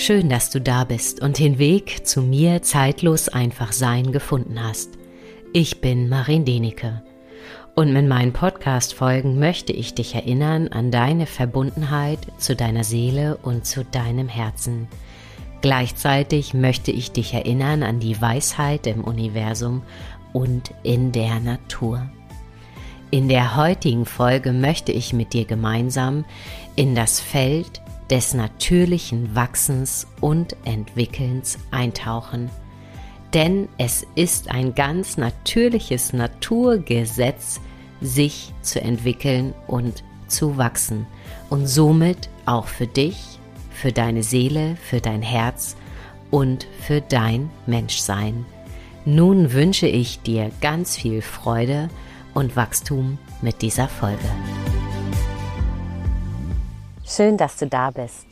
Schön, dass du da bist und den Weg zu mir zeitlos einfach sein gefunden hast. Ich bin Marin Denecke und mit meinen Podcast-Folgen möchte ich dich erinnern an deine Verbundenheit zu deiner Seele und zu deinem Herzen. Gleichzeitig möchte ich dich erinnern an die Weisheit im Universum und in der Natur. In der heutigen Folge möchte ich mit dir gemeinsam in das Feld des natürlichen Wachsens und Entwickelns eintauchen. Denn es ist ein ganz natürliches Naturgesetz, sich zu entwickeln und zu wachsen und somit auch für dich, für deine Seele, für dein Herz und für dein Menschsein. Nun wünsche ich dir ganz viel Freude und Wachstum mit dieser Folge. Schön, dass du da bist.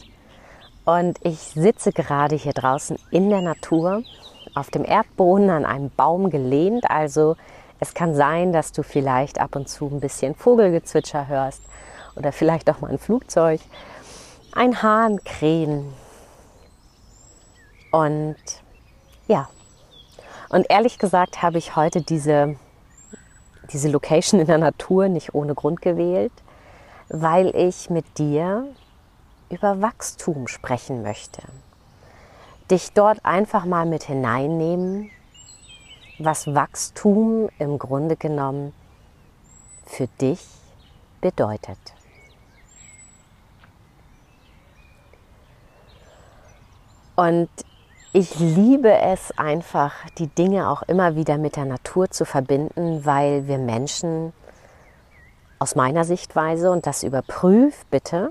Und ich sitze gerade hier draußen in der Natur, auf dem Erdboden an einem Baum gelehnt. Also es kann sein, dass du vielleicht ab und zu ein bisschen Vogelgezwitscher hörst oder vielleicht auch mal ein Flugzeug, ein Hahn krähen. Und ja, und ehrlich gesagt habe ich heute diese, diese Location in der Natur nicht ohne Grund gewählt weil ich mit dir über Wachstum sprechen möchte. Dich dort einfach mal mit hineinnehmen, was Wachstum im Grunde genommen für dich bedeutet. Und ich liebe es einfach, die Dinge auch immer wieder mit der Natur zu verbinden, weil wir Menschen aus meiner Sichtweise und das überprüf bitte,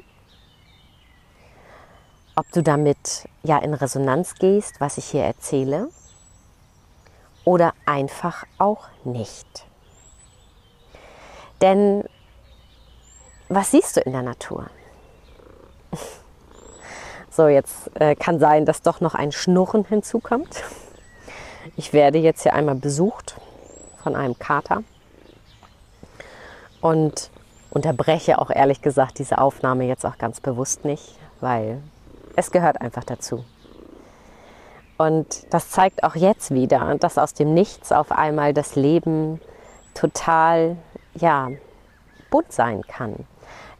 ob du damit ja in Resonanz gehst, was ich hier erzähle, oder einfach auch nicht. Denn was siehst du in der Natur? So, jetzt äh, kann sein, dass doch noch ein Schnurren hinzukommt. Ich werde jetzt hier einmal besucht von einem Kater und unterbreche auch ehrlich gesagt diese Aufnahme jetzt auch ganz bewusst nicht, weil es gehört einfach dazu. Und das zeigt auch jetzt wieder, dass aus dem Nichts auf einmal das Leben total, ja, bunt sein kann.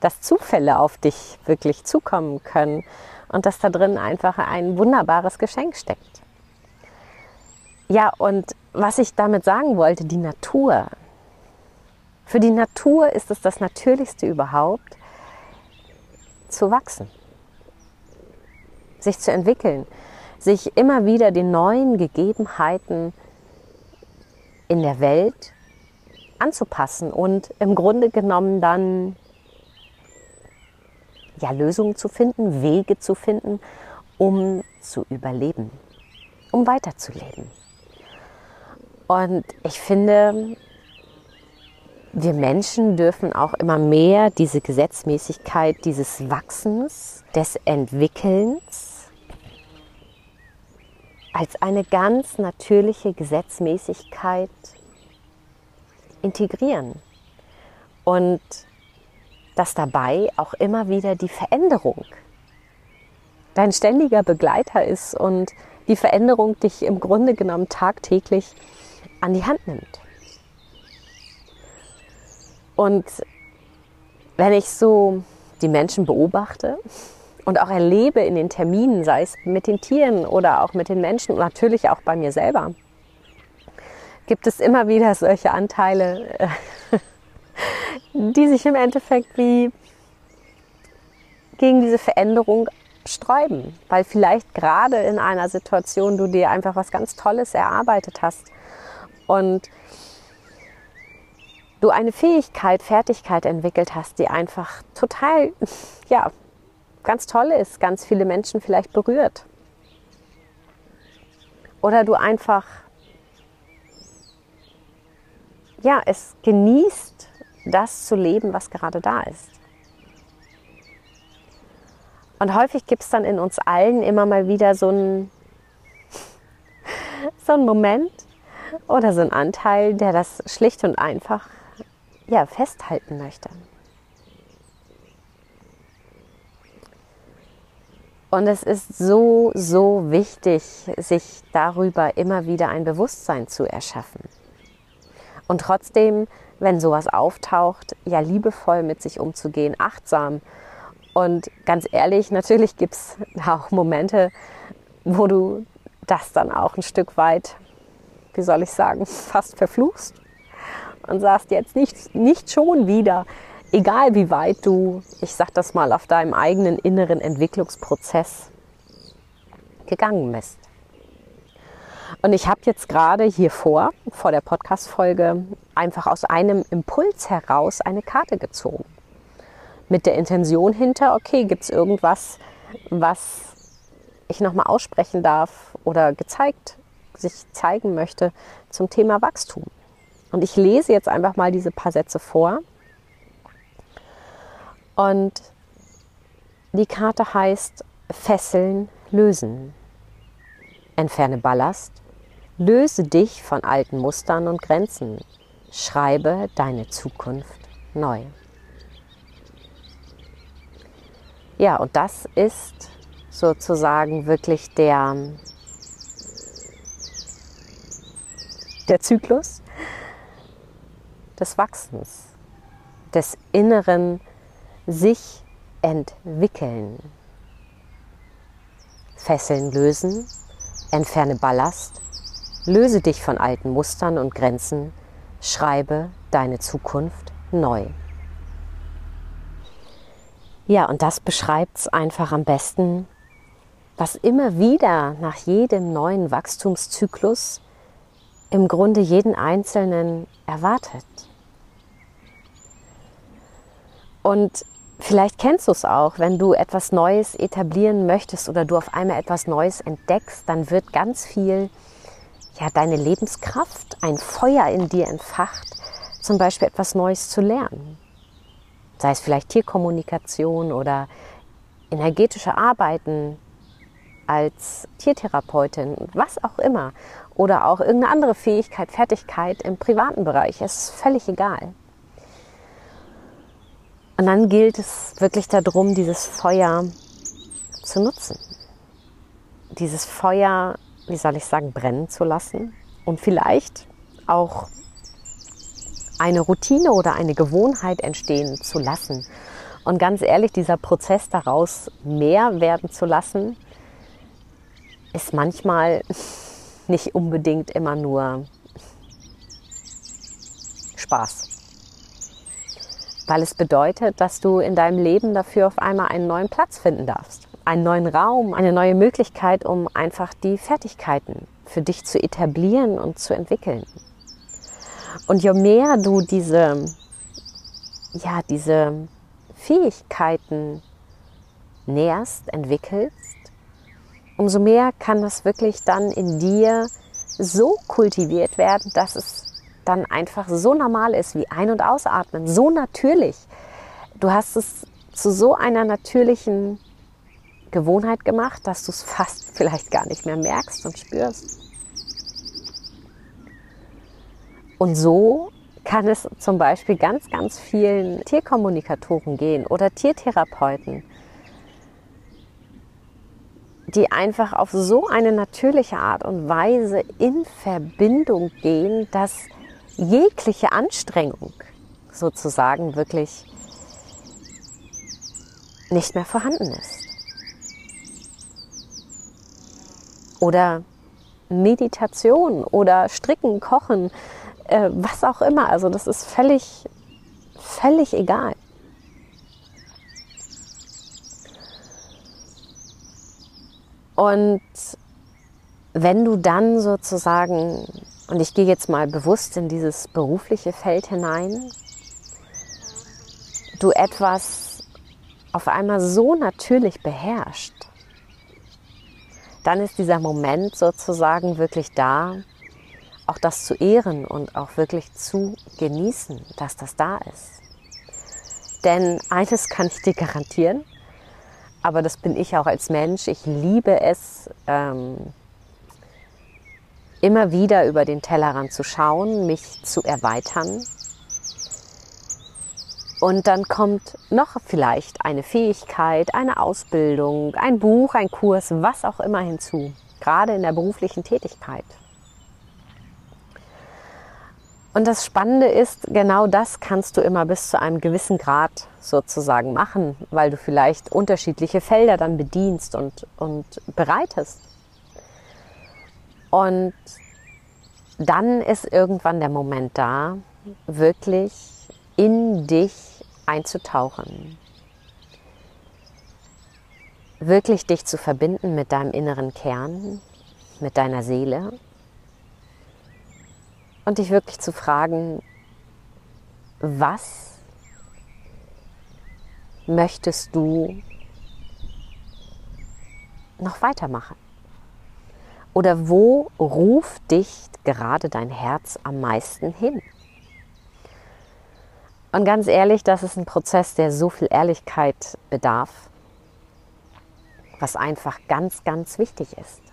Dass Zufälle auf dich wirklich zukommen können und dass da drin einfach ein wunderbares Geschenk steckt. Ja, und was ich damit sagen wollte, die Natur, für die Natur ist es das Natürlichste überhaupt, zu wachsen, sich zu entwickeln, sich immer wieder den neuen Gegebenheiten in der Welt anzupassen und im Grunde genommen dann ja, Lösungen zu finden, Wege zu finden, um zu überleben, um weiterzuleben. Und ich finde, wir Menschen dürfen auch immer mehr diese Gesetzmäßigkeit dieses Wachsens, des Entwickelns als eine ganz natürliche Gesetzmäßigkeit integrieren. Und dass dabei auch immer wieder die Veränderung dein ständiger Begleiter ist und die Veränderung dich im Grunde genommen tagtäglich an die Hand nimmt. Und wenn ich so die Menschen beobachte und auch erlebe in den Terminen, sei es mit den Tieren oder auch mit den Menschen und natürlich auch bei mir selber, gibt es immer wieder solche Anteile, die sich im Endeffekt wie gegen diese Veränderung sträuben, weil vielleicht gerade in einer Situation du dir einfach was ganz Tolles erarbeitet hast und du eine Fähigkeit, Fertigkeit entwickelt hast, die einfach total, ja, ganz toll ist, ganz viele Menschen vielleicht berührt. Oder du einfach, ja, es genießt, das zu leben, was gerade da ist. Und häufig gibt es dann in uns allen immer mal wieder so einen, so einen Moment oder so einen Anteil, der das schlicht und einfach ja, festhalten möchte. Und es ist so, so wichtig, sich darüber immer wieder ein Bewusstsein zu erschaffen. Und trotzdem, wenn sowas auftaucht, ja liebevoll mit sich umzugehen, achtsam. Und ganz ehrlich, natürlich gibt es auch Momente, wo du das dann auch ein Stück weit, wie soll ich sagen, fast verfluchst und sagst jetzt nicht, nicht schon wieder, egal wie weit du, ich sag das mal, auf deinem eigenen inneren Entwicklungsprozess gegangen bist. Und ich habe jetzt gerade hier vor, vor der Podcast-Folge, einfach aus einem Impuls heraus eine Karte gezogen. Mit der Intention hinter, okay, gibt es irgendwas, was ich nochmal aussprechen darf oder gezeigt, sich zeigen möchte zum Thema Wachstum. Und ich lese jetzt einfach mal diese paar Sätze vor. Und die Karte heißt Fesseln lösen. Entferne Ballast, löse dich von alten Mustern und Grenzen, schreibe deine Zukunft neu. Ja, und das ist sozusagen wirklich der, der Zyklus des Wachsens, des inneren sich entwickeln. Fesseln lösen, entferne Ballast, löse dich von alten Mustern und Grenzen, schreibe deine Zukunft neu. Ja, und das beschreibt es einfach am besten, was immer wieder nach jedem neuen Wachstumszyklus im Grunde jeden Einzelnen erwartet. Und vielleicht kennst du es auch, wenn du etwas Neues etablieren möchtest oder du auf einmal etwas Neues entdeckst, dann wird ganz viel ja, deine Lebenskraft, ein Feuer in dir entfacht, zum Beispiel etwas Neues zu lernen. Sei es vielleicht Tierkommunikation oder energetische Arbeiten als Tiertherapeutin, was auch immer. Oder auch irgendeine andere Fähigkeit, Fertigkeit im privaten Bereich. Es ist völlig egal. Und dann gilt es wirklich darum, dieses Feuer zu nutzen. Dieses Feuer, wie soll ich sagen, brennen zu lassen und vielleicht auch eine Routine oder eine Gewohnheit entstehen zu lassen. Und ganz ehrlich, dieser Prozess daraus mehr werden zu lassen, ist manchmal nicht unbedingt immer nur Spaß weil es bedeutet, dass du in deinem Leben dafür auf einmal einen neuen Platz finden darfst, einen neuen Raum, eine neue Möglichkeit, um einfach die Fertigkeiten für dich zu etablieren und zu entwickeln. Und je mehr du diese, ja, diese Fähigkeiten nährst, entwickelst, umso mehr kann das wirklich dann in dir so kultiviert werden, dass es dann einfach so normal ist wie Ein- und Ausatmen, so natürlich. Du hast es zu so einer natürlichen Gewohnheit gemacht, dass du es fast vielleicht gar nicht mehr merkst und spürst. Und so kann es zum Beispiel ganz, ganz vielen Tierkommunikatoren gehen oder Tiertherapeuten, die einfach auf so eine natürliche Art und Weise in Verbindung gehen, dass jegliche Anstrengung sozusagen wirklich nicht mehr vorhanden ist. Oder Meditation oder Stricken, Kochen, äh, was auch immer. Also das ist völlig, völlig egal. Und wenn du dann sozusagen und ich gehe jetzt mal bewusst in dieses berufliche Feld hinein. Du etwas auf einmal so natürlich beherrscht, dann ist dieser Moment sozusagen wirklich da, auch das zu ehren und auch wirklich zu genießen, dass das da ist. Denn eines kann ich dir garantieren, aber das bin ich auch als Mensch. Ich liebe es, ähm, immer wieder über den Tellerrand zu schauen, mich zu erweitern Und dann kommt noch vielleicht eine Fähigkeit, eine Ausbildung, ein Buch, ein Kurs, was auch immer hinzu, gerade in der beruflichen Tätigkeit. Und das Spannende ist, genau das kannst du immer bis zu einem gewissen Grad sozusagen machen, weil du vielleicht unterschiedliche Felder dann bedienst und, und bereitest. Und dann ist irgendwann der Moment da, wirklich in dich einzutauchen. Wirklich dich zu verbinden mit deinem inneren Kern, mit deiner Seele und dich wirklich zu fragen, was möchtest du noch weitermachen? Oder wo ruft dich gerade dein Herz am meisten hin? Und ganz ehrlich, das ist ein Prozess, der so viel Ehrlichkeit bedarf, was einfach ganz, ganz wichtig ist.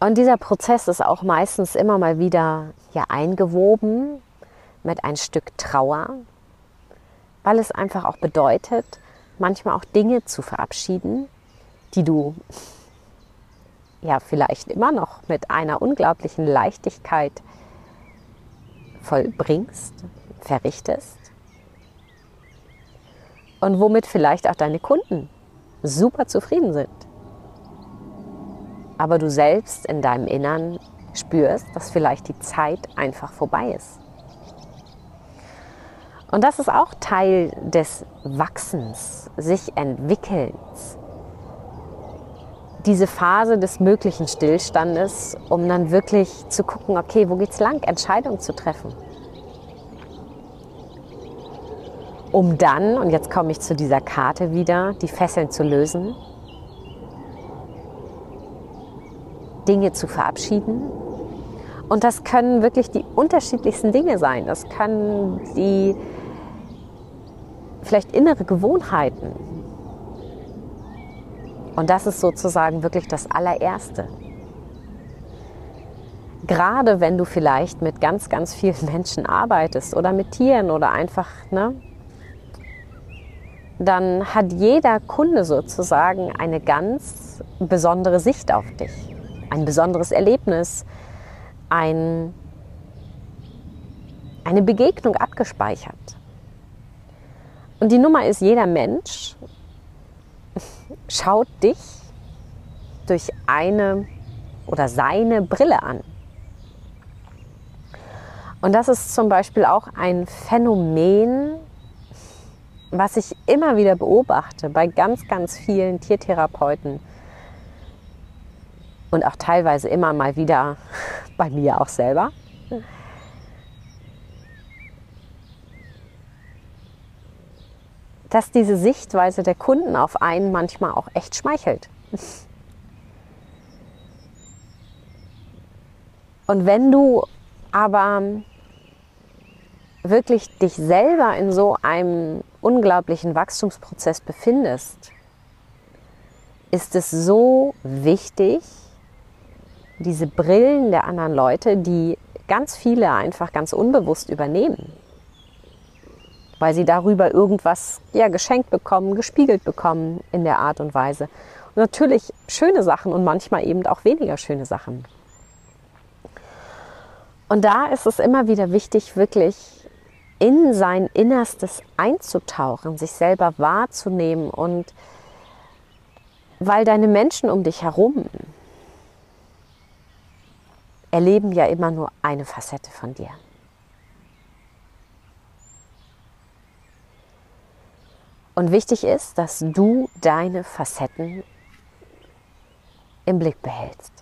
Und dieser Prozess ist auch meistens immer mal wieder ja, eingewoben mit ein Stück Trauer, weil es einfach auch bedeutet, manchmal auch Dinge zu verabschieden, die du ja vielleicht immer noch mit einer unglaublichen Leichtigkeit vollbringst, verrichtest und womit vielleicht auch deine Kunden super zufrieden sind. Aber du selbst in deinem Innern spürst, dass vielleicht die Zeit einfach vorbei ist. Und das ist auch Teil des Wachsens, sich Entwickelns. Diese Phase des möglichen Stillstandes, um dann wirklich zu gucken, okay, wo geht's lang, Entscheidungen zu treffen. um dann, und jetzt komme ich zu dieser Karte wieder, die Fesseln zu lösen, Dinge zu verabschieden. Und das können wirklich die unterschiedlichsten Dinge sein. Das können die vielleicht innere Gewohnheiten. Und das ist sozusagen wirklich das allererste. Gerade wenn du vielleicht mit ganz, ganz vielen Menschen arbeitest oder mit Tieren oder einfach ne, dann hat jeder Kunde sozusagen eine ganz besondere Sicht auf dich, ein besonderes Erlebnis, ein, eine Begegnung abgespeichert. Und die Nummer ist, jeder Mensch schaut dich durch eine oder seine Brille an. Und das ist zum Beispiel auch ein Phänomen, was ich immer wieder beobachte bei ganz, ganz vielen Tiertherapeuten und auch teilweise immer mal wieder bei mir auch selber, dass diese Sichtweise der Kunden auf einen manchmal auch echt schmeichelt. Und wenn du aber wirklich dich selber in so einem unglaublichen Wachstumsprozess befindest, ist es so wichtig, diese Brillen der anderen Leute, die ganz viele einfach ganz unbewusst übernehmen, weil sie darüber irgendwas ja, geschenkt bekommen, gespiegelt bekommen in der Art und Weise. Und natürlich schöne Sachen und manchmal eben auch weniger schöne Sachen. Und da ist es immer wieder wichtig, wirklich in sein Innerstes einzutauchen, sich selber wahrzunehmen und weil deine Menschen um dich herum erleben ja immer nur eine Facette von dir. Und wichtig ist, dass du deine Facetten im Blick behältst.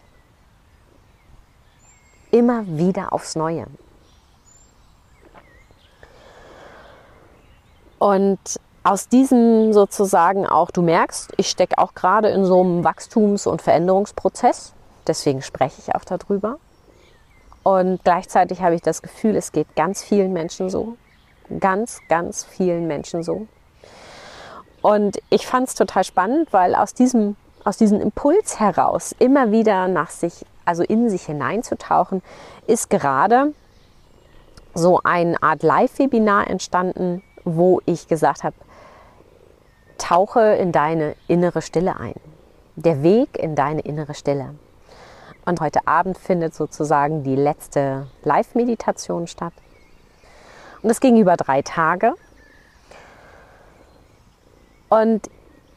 Immer wieder aufs Neue. Und aus diesem sozusagen auch, du merkst, ich stecke auch gerade in so einem Wachstums- und Veränderungsprozess. Deswegen spreche ich auch darüber. Und gleichzeitig habe ich das Gefühl, es geht ganz vielen Menschen so. Ganz, ganz vielen Menschen so. Und ich fand es total spannend, weil aus diesem, aus diesem Impuls heraus immer wieder nach sich, also in sich hineinzutauchen, ist gerade so eine Art Live-Webinar entstanden, wo ich gesagt habe, tauche in deine innere Stille ein. Der Weg in deine innere Stille. Und heute Abend findet sozusagen die letzte Live-Meditation statt. Und es ging über drei Tage. Und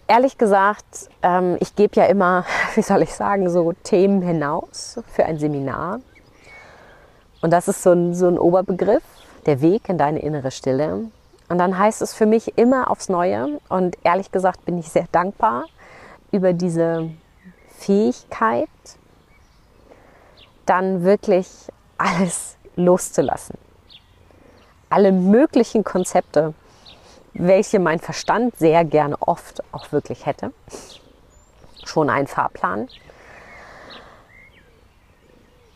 ehrlich gesagt, ähm, ich gebe ja immer, wie soll ich sagen, so Themen hinaus für ein Seminar. Und das ist so ein, so ein Oberbegriff, der Weg in deine innere Stille. Und dann heißt es für mich immer aufs Neue. Und ehrlich gesagt bin ich sehr dankbar über diese Fähigkeit, dann wirklich alles loszulassen. Alle möglichen Konzepte, welche mein Verstand sehr gerne oft auch wirklich hätte. Schon ein Fahrplan.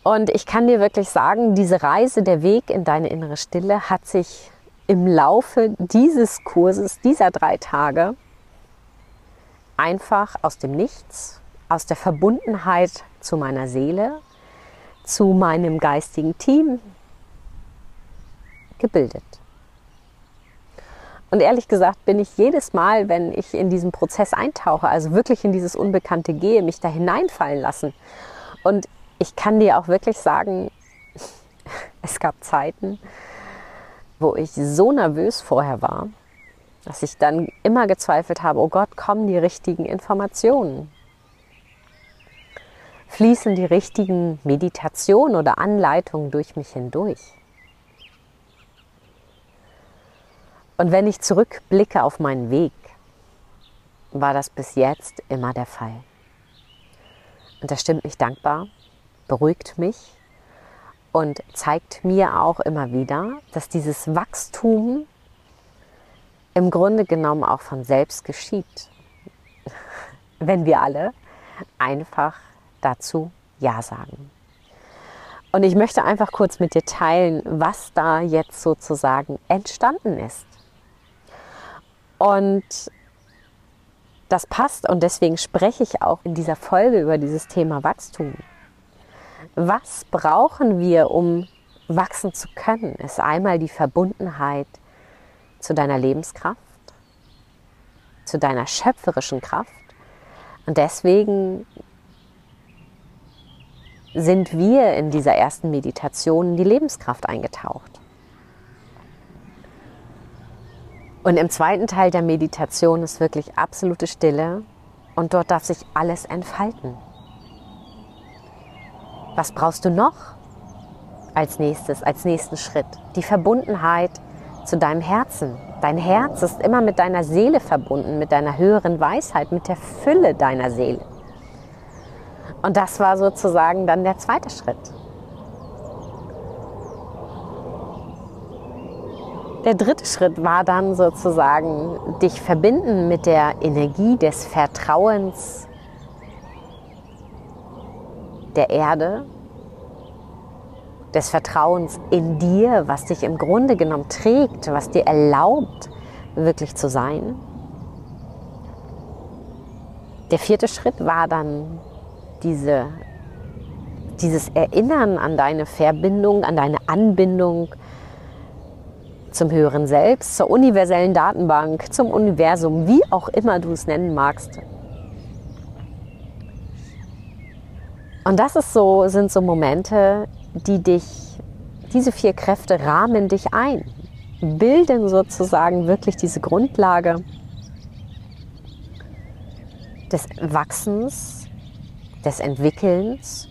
Und ich kann dir wirklich sagen, diese Reise, der Weg in deine innere Stille hat sich im Laufe dieses Kurses, dieser drei Tage, einfach aus dem Nichts, aus der Verbundenheit zu meiner Seele, zu meinem geistigen Team gebildet. Und ehrlich gesagt bin ich jedes Mal, wenn ich in diesen Prozess eintauche, also wirklich in dieses Unbekannte gehe, mich da hineinfallen lassen. Und ich kann dir auch wirklich sagen, es gab Zeiten, wo ich so nervös vorher war, dass ich dann immer gezweifelt habe, oh Gott, kommen die richtigen Informationen? Fließen die richtigen Meditationen oder Anleitungen durch mich hindurch? Und wenn ich zurückblicke auf meinen Weg, war das bis jetzt immer der Fall. Und das stimmt mich dankbar, beruhigt mich und zeigt mir auch immer wieder, dass dieses Wachstum im Grunde genommen auch von selbst geschieht, wenn wir alle einfach dazu Ja sagen. Und ich möchte einfach kurz mit dir teilen, was da jetzt sozusagen entstanden ist. Und das passt und deswegen spreche ich auch in dieser Folge über dieses Thema Wachstum. Was brauchen wir, um wachsen zu können? Ist einmal die Verbundenheit zu deiner Lebenskraft, zu deiner schöpferischen Kraft. Und deswegen sind wir in dieser ersten Meditation in die Lebenskraft eingetaucht. Und im zweiten Teil der Meditation ist wirklich absolute Stille und dort darf sich alles entfalten. Was brauchst du noch als nächstes, als nächsten Schritt? Die Verbundenheit zu deinem Herzen. Dein Herz ist immer mit deiner Seele verbunden, mit deiner höheren Weisheit, mit der Fülle deiner Seele. Und das war sozusagen dann der zweite Schritt. Der dritte Schritt war dann sozusagen, dich verbinden mit der Energie des Vertrauens der Erde, des Vertrauens in dir, was dich im Grunde genommen trägt, was dir erlaubt, wirklich zu sein. Der vierte Schritt war dann diese, dieses Erinnern an deine Verbindung, an deine Anbindung zum höheren Selbst, zur universellen Datenbank, zum Universum, wie auch immer du es nennen magst. Und das ist so, sind so Momente, die dich, diese vier Kräfte rahmen dich ein, bilden sozusagen wirklich diese Grundlage des Wachsens, des Entwickelns.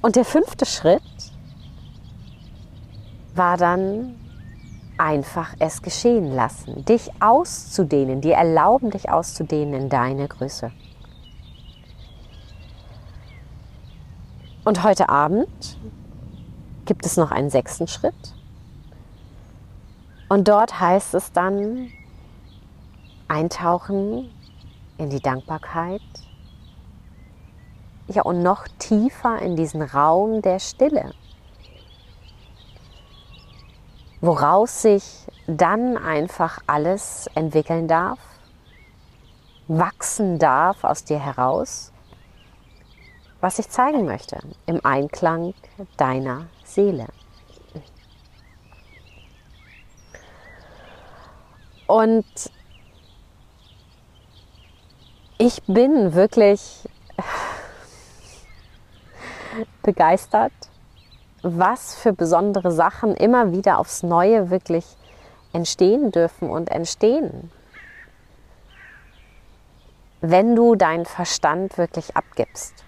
Und der fünfte Schritt war dann einfach es geschehen lassen, dich auszudehnen, dir erlauben, dich auszudehnen in deine Größe. Und heute Abend gibt es noch einen sechsten Schritt. Und dort heißt es dann eintauchen in die Dankbarkeit. Ja, und noch tiefer in diesen Raum der Stille woraus sich dann einfach alles entwickeln darf, wachsen darf aus dir heraus, was ich zeigen möchte, im Einklang deiner Seele. Und ich bin wirklich begeistert, was für besondere Sachen immer wieder aufs Neue wirklich entstehen dürfen und entstehen, wenn du deinen Verstand wirklich abgibst.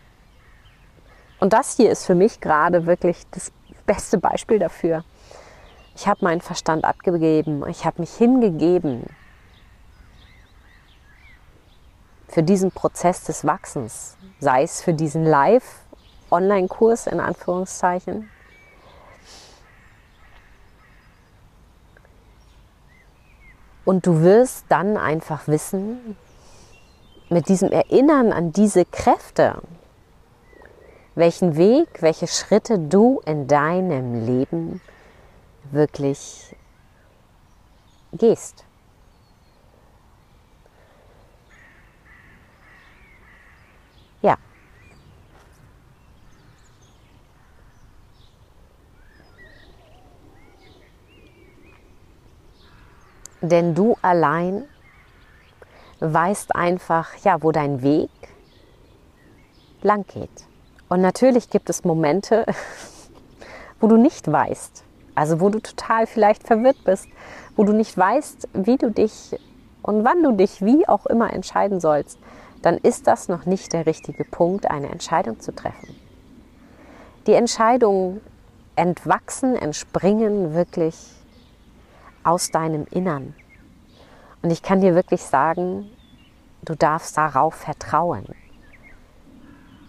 Und das hier ist für mich gerade wirklich das beste Beispiel dafür. Ich habe meinen Verstand abgegeben, ich habe mich hingegeben für diesen Prozess des Wachsens, sei es für diesen Live-Online-Kurs in Anführungszeichen, Und du wirst dann einfach wissen, mit diesem Erinnern an diese Kräfte, welchen Weg, welche Schritte du in deinem Leben wirklich gehst. Denn du allein weißt einfach, ja, wo dein Weg lang geht. Und natürlich gibt es Momente, wo du nicht weißt, also wo du total vielleicht verwirrt bist, wo du nicht weißt, wie du dich und wann du dich wie auch immer entscheiden sollst, dann ist das noch nicht der richtige Punkt, eine Entscheidung zu treffen. Die Entscheidungen entwachsen, entspringen wirklich aus deinem Innern. Und ich kann dir wirklich sagen, du darfst darauf vertrauen.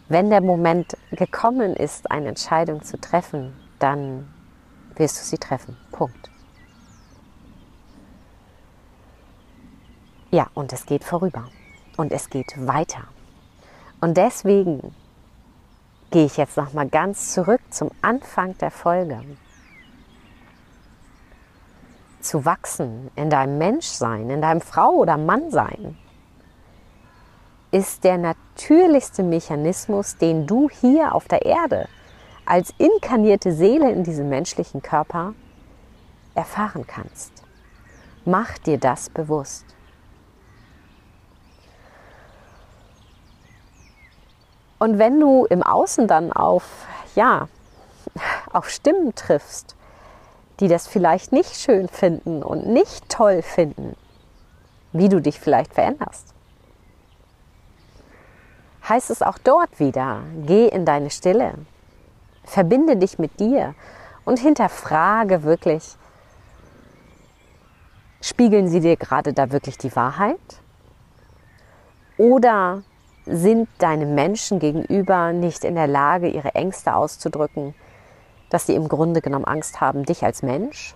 Wenn der Moment gekommen ist, eine Entscheidung zu treffen, dann wirst du sie treffen. Punkt. Ja, und es geht vorüber. Und es geht weiter. Und deswegen gehe ich jetzt noch mal ganz zurück zum Anfang der Folge. Zu wachsen in deinem Menschsein, in deinem Frau- oder Mannsein, ist der natürlichste Mechanismus, den du hier auf der Erde als inkarnierte Seele in diesem menschlichen Körper erfahren kannst. Mach dir das bewusst. Und wenn du im Außen dann auf, ja, auf Stimmen triffst, die das vielleicht nicht schön finden und nicht toll finden, wie du dich vielleicht veränderst, heißt es auch dort wieder, geh in deine Stille, verbinde dich mit dir und hinterfrage wirklich, spiegeln sie dir gerade da wirklich die Wahrheit? Oder sind deine Menschen gegenüber nicht in der Lage, ihre Ängste auszudrücken, dass sie im Grunde genommen Angst haben, dich als Mensch,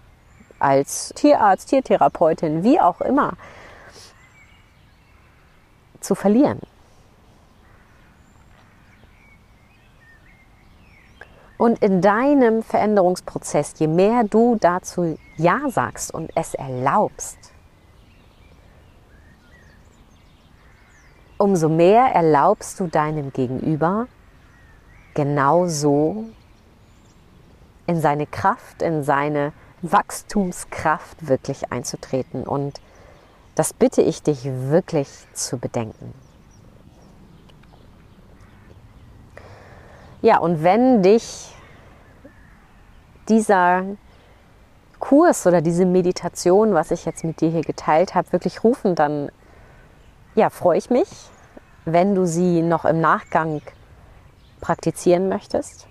als Tierarzt, Tiertherapeutin, wie auch immer, zu verlieren? Und in deinem Veränderungsprozess, je mehr du dazu Ja sagst und es erlaubst, umso mehr erlaubst du deinem Gegenüber genauso in seine Kraft, in seine Wachstumskraft wirklich einzutreten. Und das bitte ich dich wirklich zu bedenken. Ja, und wenn dich dieser Kurs oder diese Meditation, was ich jetzt mit dir hier geteilt habe, wirklich rufen, dann ja, freue ich mich, wenn du sie noch im Nachgang praktizieren möchtest.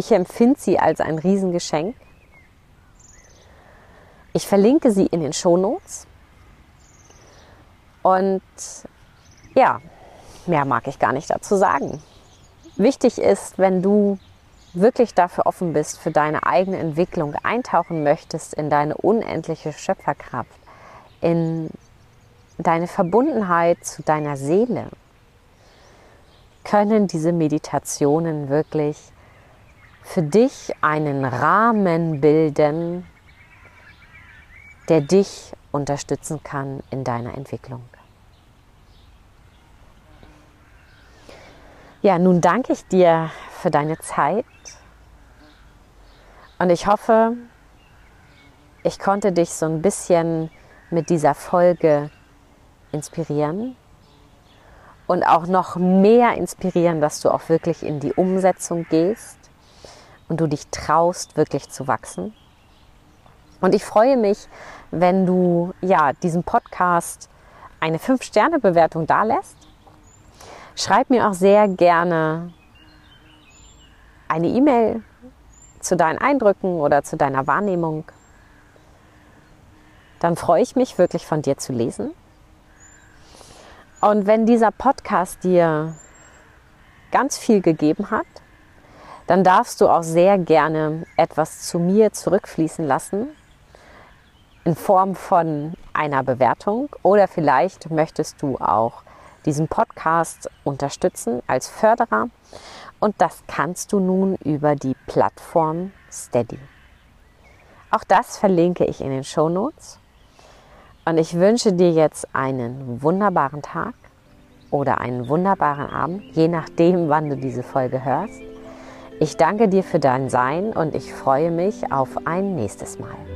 Ich empfinde sie als ein Riesengeschenk. Ich verlinke sie in den Shownotes. Und ja, mehr mag ich gar nicht dazu sagen. Wichtig ist, wenn du wirklich dafür offen bist, für deine eigene Entwicklung eintauchen möchtest in deine unendliche Schöpferkraft, in deine Verbundenheit zu deiner Seele, können diese Meditationen wirklich für dich einen Rahmen bilden, der dich unterstützen kann in deiner Entwicklung. Ja, nun danke ich dir für deine Zeit und ich hoffe, ich konnte dich so ein bisschen mit dieser Folge inspirieren und auch noch mehr inspirieren, dass du auch wirklich in die Umsetzung gehst und du dich traust, wirklich zu wachsen. Und ich freue mich, wenn du ja diesem Podcast eine 5-Sterne-Bewertung dalässt. Schreib mir auch sehr gerne eine E-Mail zu deinen Eindrücken oder zu deiner Wahrnehmung. Dann freue ich mich wirklich von dir zu lesen. Und wenn dieser Podcast dir ganz viel gegeben hat, dann darfst du auch sehr gerne etwas zu mir zurückfließen lassen in Form von einer Bewertung oder vielleicht möchtest du auch diesen Podcast unterstützen als Förderer und das kannst du nun über die Plattform Steady. Auch das verlinke ich in den Show Notes und ich wünsche dir jetzt einen wunderbaren Tag oder einen wunderbaren Abend, je nachdem, wann du diese Folge hörst. Ich danke dir für dein Sein und ich freue mich auf ein nächstes Mal.